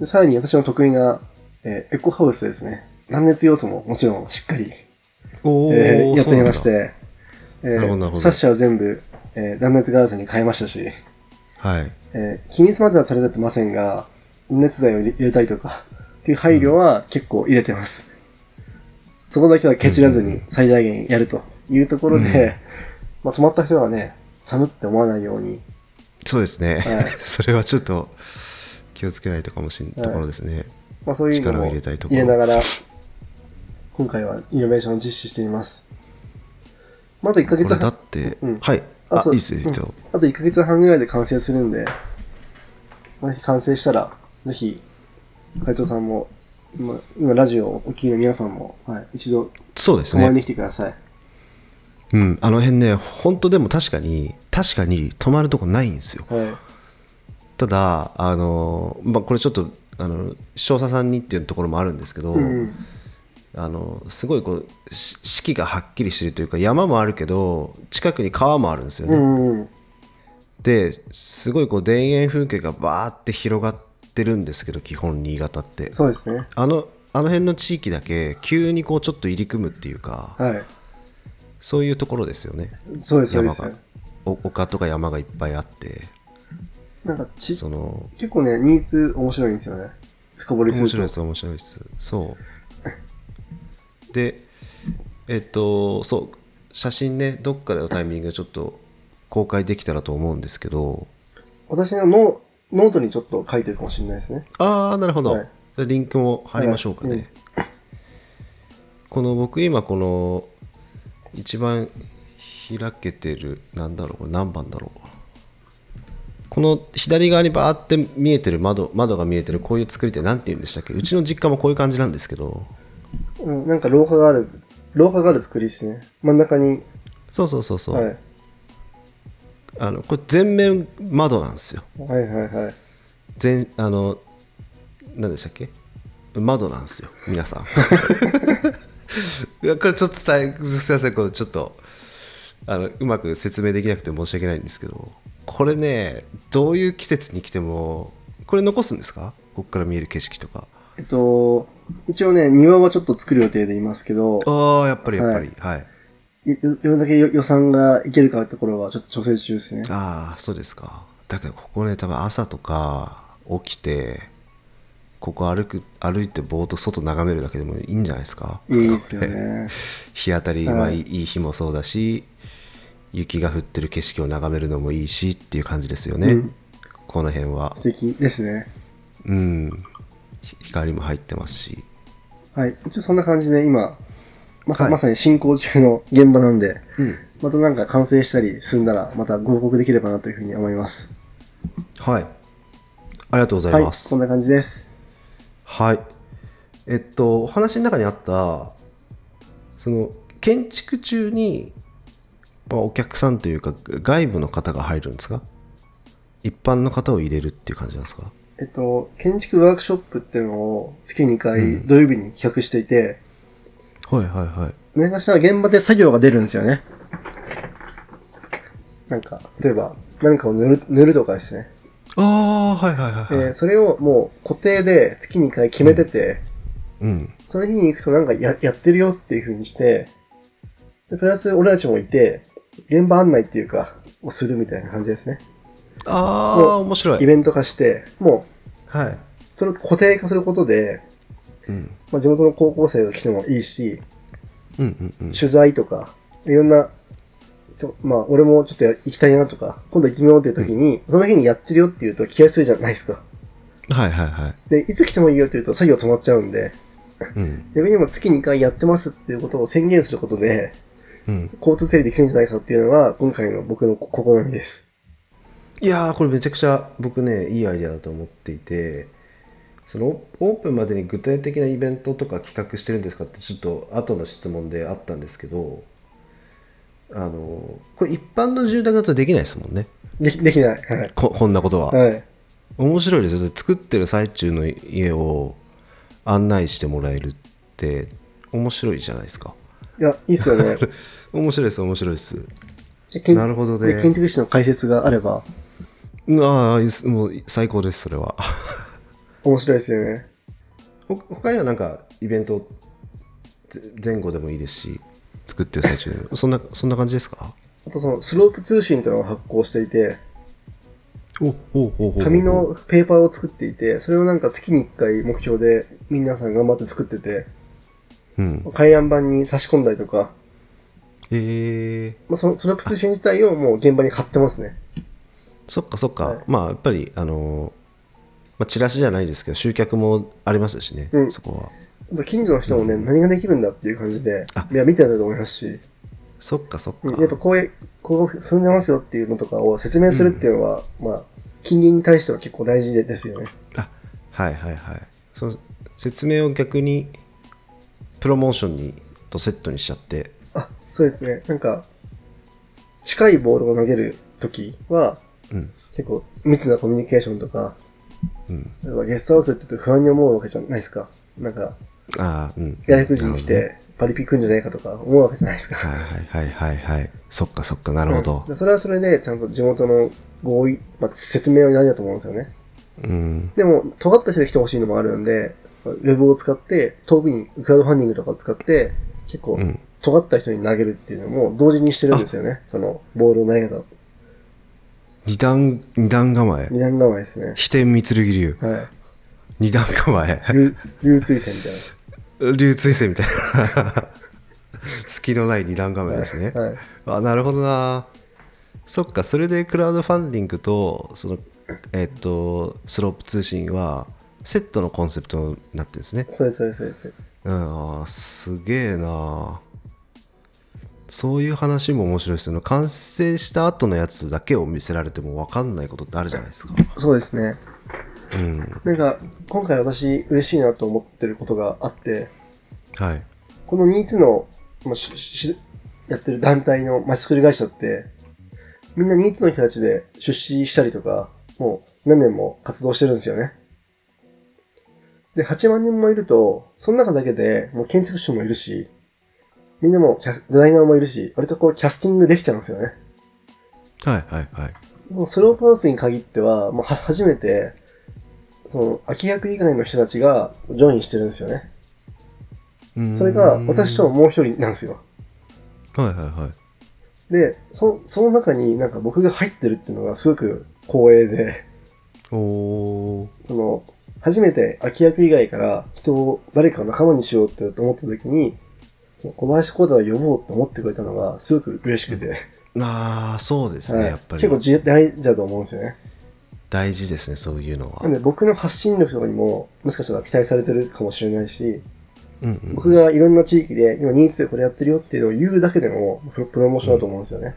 でさらに私の得意な、えーエコハウスですね。断熱要素ももちろんしっかり、えーやってみまして、えなるほどなるほどサッシは全部、えー断熱ガラスに変えましたし、はい。えー機密までは取れてませんが、熱材を入れたりとか、っていう配慮は結構入れてます。そこだけはケチらずに最大限やるというところで、うんまあ泊まった人はね、寒って思わないように、そうですね。はい それはちょっと気をつけないとかもしれないところですね。まあそういうの力をも入れたいところ入れながら、今回はイノベーションを実施しています。まあ、あと1ヶ月半だって、うんはい。あ、いいっすよ、いいっすよ。あと1ヶ月半ぐらいで完成するんで、まあ完成したら、ぜひ、海藤さんも、今、今ラジオをお聞きの皆さんも、はい、一度、そうですね。泊まりに来てください。うん。あの辺ね、本当でも確かに、確かに泊まるとこないんですよ。はい。ただ、あの、まあ、これちょっと、あの、少佐さんにっていうところもあるんですけど、うん。あのすごいこうし四季がはっきりしてるというか山もあるけど近くに川もあるんですよね、うんうん。ですごいこう田園風景がバーって広がってるんですけど基本新潟ってそうですね。あのあの辺の地域だけ急にこうちょっと入り組むっていうかはそういうところですよね。山がお丘とか山がいっぱいあってなんかち、その結構ね、ニーズ面白いんですよね。深掘りすると。面白いです面白いです。そう。でえっとそう写真ねどっかでのタイミングでちょっと公開できたらと思うんですけど。私のノノートにちょっと書いてるかもしれないですね。ああなるほど、はい。でリンクも貼りましょうかね、はい。この僕今この一番開けてるなんだろうこれ何番だろうこの左側にバーって見えてる窓窓が見えてるこういう作りって何て言うんでしたっけ？うちの実家もこういう感じなんですけど。うん、なんか廊下がある、廊下がある作りですね。真ん中に、そうそうそうそう、はい。あのこれ全面窓なんですよ。はいはいはい。全あの何でしたっけ？窓なんですよ皆さん。いやこれちょっと伝えすいませんこれちょっとあのうまく説明できなくて申し訳ないんですけどこれねどういう季節に来てもこれ残すんですか？ここから見える景色とか。えっと、一応ね、庭はちょっと作る予定でいますけど、ああやっぱりやっぱり。はい、よどれだけ予算がいけるかってところはちょっと調整中ですね。ああそうですか。だけどここね多分朝とか起きてここ歩く歩いてぼーっと外眺めるだけでもいいんじゃないですか？いいですよね。日当たりはい。まあいい日もそうだし、雪が降ってる景色を眺めるのもいいしっていう感じですよね、うんこの辺は素敵ですね。うんひ光も入ってますしはい。一応そんな感じで今、まさ,、はいまさに進行中の現場なんで、うんまたなんか完成したり済んだら、またご報告できればなというふうに思います。はいありがとうござはいい。ますこんな感じです。はい、えっとお話の中にあったその建築中に、まあ、お客さんというか外部の方が入るんですか？一般の方を入れるっていう感じなんですか？えっと、建築ワークショップっていうのを月2う回ん。土曜日に企画していて、はいはいはい。何かしら現場で作業が出るんですよね。なんか、例えば、何かを塗る塗るとかですね。ああはいはいはいはい、えーそれをもう固定で月2回決めてて、うん。その日に行くとなんかややってるよっていう風にして、でプラス俺たちもいて、現場案内っていうか、をするみたいな感じですね。ああ面白い。イベント化して、もう、はい、それを固定化することで、うん、まあ、地元の高校生が来てもいいし、うんうんうん。取材とか、いろんな、ちょまあ、俺もちょっとや行きたいなとか、今度行ってみようっていう時に、その日にやってるよって言うと気合いするじゃないですか。はいはいはい。で、いつ来てもいいよって言うと作業止まっちゃうんで、うん。逆にも月2回やってますっていうことを宣言することで、うん交通整理できるんじゃないかっていうのが、今回の僕の試みです。いやーこれめちゃくちゃ僕ねいいアイデアだと思っていてそのオープンまでに具体的なイベントとか企画してるんですかってちょっと後の質問であったんですけどあのこれ一般の住宅だとできないですもんねでき、できない。はい。ここんなことは、はい。面白いですよ作ってる最中の家を案内してもらえるって面白いじゃないですかいや、いいっすよね。面白いです面白いです。なるほどね。で建築士の解説があれば、うんああもう最高ですそれは。面白いですよね。ほ他にはなんかイベントぜ前後でもいいですし作ってる最中で。も そんなそんな感じですか？あとそのスロープ通信というのを発行していて、紙のペーパーを作っていて、それをなんか月に1回目標で皆さん頑張って作ってて、うん。回覧板に差し込んだりとか、えー、まあ、そのスロープ通信自体をもう現場に貼ってますね。そっかそっか、はい。まあやっぱりあのーまあ、チラシじゃないですけど集客もありますしね、うん。そこは。近所の人もね、何ができるんだっていう感じであ、いや、見てたと思いますし、そっかそっか、やっぱこういう、こう住んでますよっていうのとかを説明するっていうのは、まあ、近隣に対しては結構大事でですよね。あはいはいはい。その説明を逆にプロモーションにとセットにしちゃって。あ、そうですね。なんか、近いボールを投げるときは、うん。結構密なコミュニケーションとか、うん。例えばゲストハウスって不安に思うわけじゃないですか。なんか、ああうん。外国人来てパリピくんじゃないかとか思うわけじゃないですか。はいはいはいはいはい。そっかそっかなるほど。うんそれはそれで、ちゃんと地元の合意、まあ、説明は大事だと思うんですよね。うん。でも、尖った人が来てほしいのもあるんで、ウェブを使って、遠くにクラウドファンディングとかを使って、結構う、ん尖った人に投げるっていうのも同時にしてるんですよね。その、ボールの投げ方を。二段二段構え二段構えですね。飛天三剣流はい。二段構え 流流水線みたい流追星みたいな 隙のない二段構えですね、な。はい。あなるほどなそっかそれでクラウドファンディングとそのえっとスロープ通信はセットのコンセプトになってるんですねそうです、そうです、そうです。うんあーすげえなそういう話も面白いですよね完成した後のやつだけを見せられても分かんないことってあるじゃないですかそうですね。うんなんか、今回私嬉しいなと思ってることがあって、はいこのニーツの、まあ、ししやってる団体のまちづくり会社って、みんなニーツの人たちで出資したりとか、もう何年も活動してるんですよね。で、8万人もいると、その中だけでもう建築士もいるし、みんなもキャスデザイナーもいるし、割とこうキャスティングできてるんですよね。はいはいはいもうスロープハウスに限っては、もうは初めて、その、空き役以外の人たちがジョインしてるんですよね。うんそれが、私ともう一人なんですよ。はいはいはいで、そ、その中になんか僕が入ってるっていうのがすごく光栄で、おおその、初めて空き役以外から人を誰かを仲間にしようって思った時に、小林光太を呼ぼうと思ってくれたのがすごく嬉しくて、ああそうですね、はい。やっぱり。結構じ大事だと思うんですよね。大事ですねそういうのは。なんで僕の発信力とかにももしかしたら期待されてるかもしれないし、うんうん僕がいろんな地域で今ニーズでこれやってるよっていうのを言うだけでもプロプロモーションだと思うんですよね。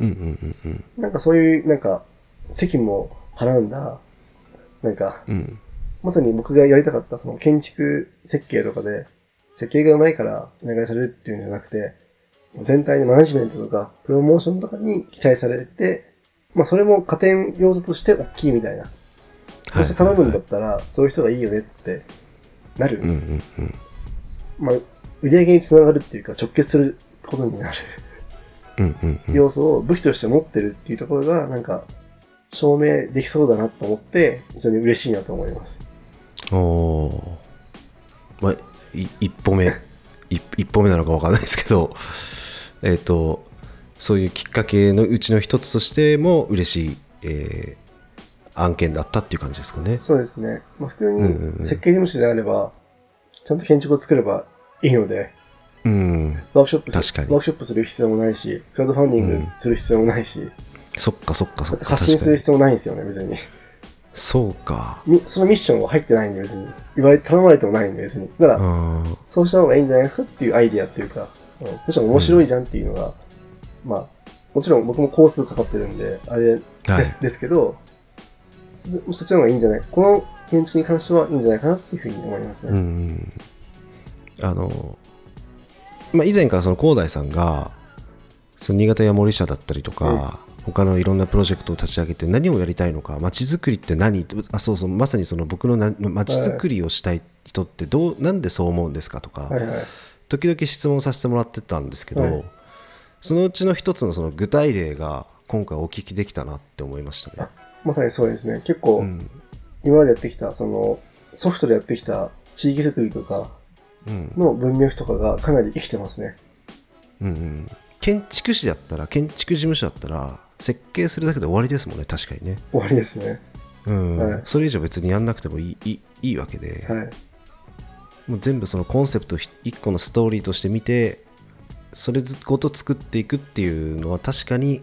うんうんうんうんなんかそういう、なんか、責務を払うんだ。なんか、うんまさに僕がやりたかった、その建築設計とかで、設計が上手いからお願いされるっていうんじゃなくて、全体のマネジメントとか、プロモーションとかに期待されて、まあそれも加点要素として大きいみたいな。どうせ頼むんだったら、そういう人がいいよねってなる。うんうんうんまあ、売り上げにつながるっていうか、直結することになるうんうんうん要素を武器として持ってるっていうところが、なんか、証明できそうだなと思って、非常に嬉しいなと思います。おおー。まあい一歩目。一一歩目なのかわかんないですけど。えっとそういうきっかけのうちの一つとしても嬉しい、えー案件だったっていう感じですかね。そうですね。まあ、普通うんうんうん。に設計事務所であれば、ちゃんと建築を作ればいいので、うん。ワークショップす確かに。ワークショップする必要もないし、クラウドファンディングする必要もないし、そっかそっかそっか。発信する必要もないんですよね、別に。そうかみそのミッションは入ってないんで、別に。言われ、頼まれてもないんで、別に。だから、うんそうした方がいいんじゃないですかっていうアイディアっていうか、うんむしろ面白いじゃんっていうのが、まあ、もちろん僕も工数かかってるんで、あれです,、はいですけど、そそっちの方がいいんじゃないこの建築に関してはいいんじゃないかなっていうふうに思いますうね。んあの、まあ、以前からその広大さんがその新潟や森社だったりとか、他のいろんなプロジェクトを立ち上げて何をやりたいのか街づくりって何？あそうそうまさにその僕のな街づくりをしたい人ってどう、なんでそう思うんですかとか。時々質問させてもらってたんですけど、はいそのうちの一つのその具体例が今回お聞きできたなって思いましたねあ。まさにそうですね。結構、うん今までやってきた、その、ソフトでやってきた地域設備とかうんの文脈とかがかなり生きてますね。うんうん、建築士だったら建築事務所だったら設計するだけで終わりですもんね確かにね、終わりですね。うん。はい。それ以上別にやんなくてもいいいいいいわけで、はい。もう全部そのコンセプト1個のストーリーとして見てそれごと作っていくっていうのは確かに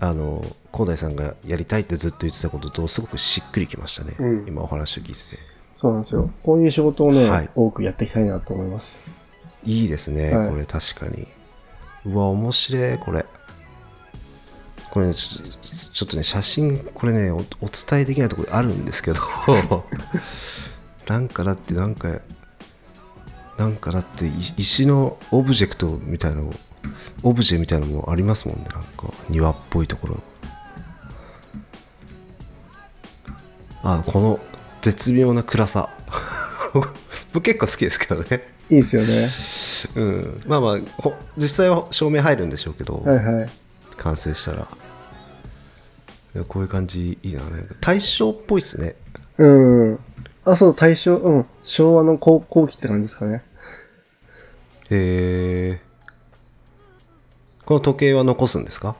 あの広大さんがやりたいってずっと言ってたこととすごくしっくりきましたね、うん。今お話を聞いてて。そうなんですよ。こういう仕事をね、はい。多くやっていきたいなと思います。いいですね、はい。これ確かに。うわ面白いこれこれねちょっとね写真これねおお伝えできないところあるんですけど。なんかだってなんかなんかだってい石のオブジェクトみたいなのオブジェみたいなのもありますもんねなんか庭っぽいところ。あこの絶妙な暗さ。僕結構好きですけどね。いいですよね。うん、まあまあほ実際は照明入るんでしょうけど、はいはい。完成したら。こういう感じいいなね大正っぽいっすね。うん。あ、そう、大正、うん。昭和の後後期って感じですかね。えー、この時計は残すんですか？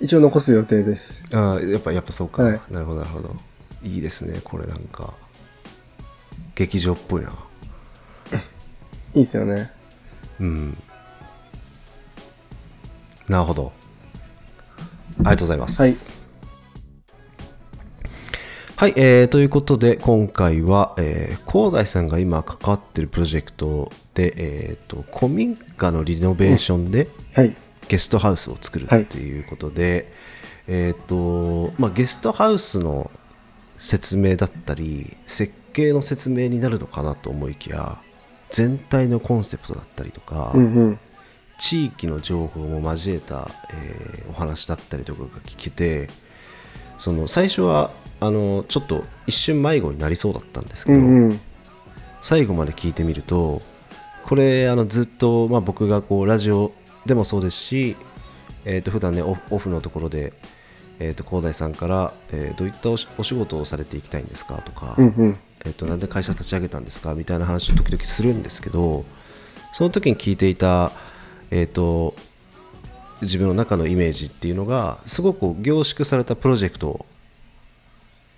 一応残す予定です。あーやっぱやっぱそうか、はい。なるほどなるほど。いいですねこれなんか。劇場っぽいな。いいですよね。うん。なるほど。ありがとうございますはいはい、えーということで今回は、えー、広大さんが今関わってるプロジェクトで、えー、と古民家のリノベーションではい。ゲストハウスを作るっていうことで、えっ、とまあゲストハウスの説明だったり設計の説明になるのかなと思いきや全体のコンセプトだったりとか、うんうん。地域の情報も交えた、えーお話だったりとかが聞けてその最初はあのちょっと一瞬迷子になりそうだったんですけど、うんうん。最後まで聞いてみるとこれあのずっと、まあ、僕がこうラジオでもそうですし、えー、と普段ねオフのところで、えー、と広大さんから、えーどういったお仕事をされていきたいんですかとか、うんうん。えー、となんで会社立ち上げたんですかみたいな話を時々するんですけどその時に聞いていた、えー、と自分の中のイメージっていうのがすごく凝縮されたプロジェクト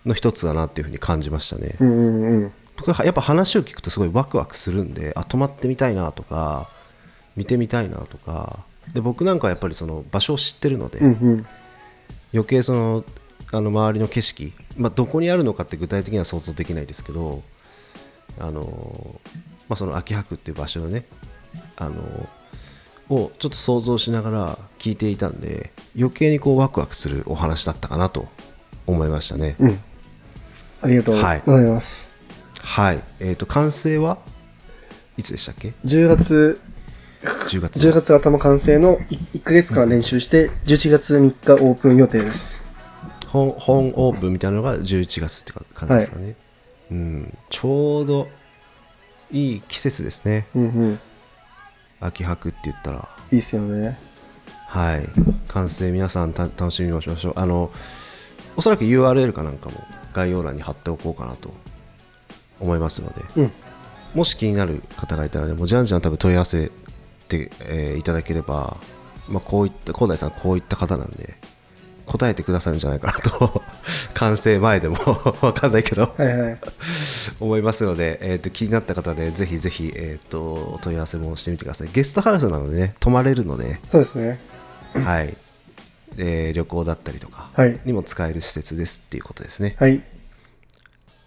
の一つだなっていうふうに感じましたね。うんうんうん。僕はやっぱ話を聞くとすごいワクワクするんであ泊まってみたいなとか見てみたいなとかで僕なんかはやっぱりその場所を知ってるので、うんうん。余計そのあの周りの景色、まあ、どこにあるのかって具体的には想像できないですけどあの、まあ、その秋葉区っていう場所のねあのをちょっと想像しながら聞いていたんで余計にこうワクワクするお話だったかなと思いましたね。うん。ありがとうございます。はい、えー、と完成はいつでしたっけ？10月、10月10月頭完成の 1, ヶ月間練習して、11月3日オープン予定です。本本オープンみたいなのが11月って感じですかね、うんちょうどいい季節ですねうんうん。秋葉区って言ったら。いいっすよね。はい。完成。皆さんた楽しみましょう。あのおそらく URL かなんかも概要欄に貼っておこうかなと。思いますので。うん。もし気になる方がいたらねもうじゃんじゃん多分問い合わせて、えーいただければ、まあ、こういった広大さんこういった方なんで答えてくださるんじゃないかなと 完成前でも わかんないけどはいはい。思いますので、えー、と気になった方でぜひぜひ、えー、とお問い合わせもしてみてくださいゲストハウスなのでね泊まれるので、そうですね。はいえー旅行だったりとかはいにも使える施設ですっていうことですねはい。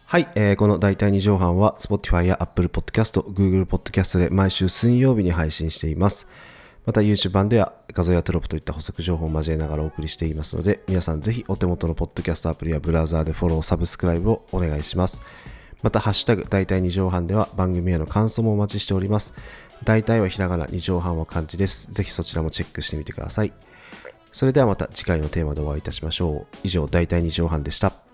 はい、えーこの大体2畳半は Spotify や Apple Podcast、Google Podcast で毎週水曜日に配信しています。また YouTube 版では画像やテロップといった補足情報を交えながらお送りしていますので、皆さんぜひお手元のポッドキャストアプリやブラウザーでフォロー、サブスクライブをお願いします。また、ハッシュタグ大体2畳半では番組への感想もお待ちしております。大体はひらがな、2畳半は漢字です。ぜひそちらもチェックしてみてください。それではまた次回のテーマでお会いいたしましょう。以上、大体2畳半でした。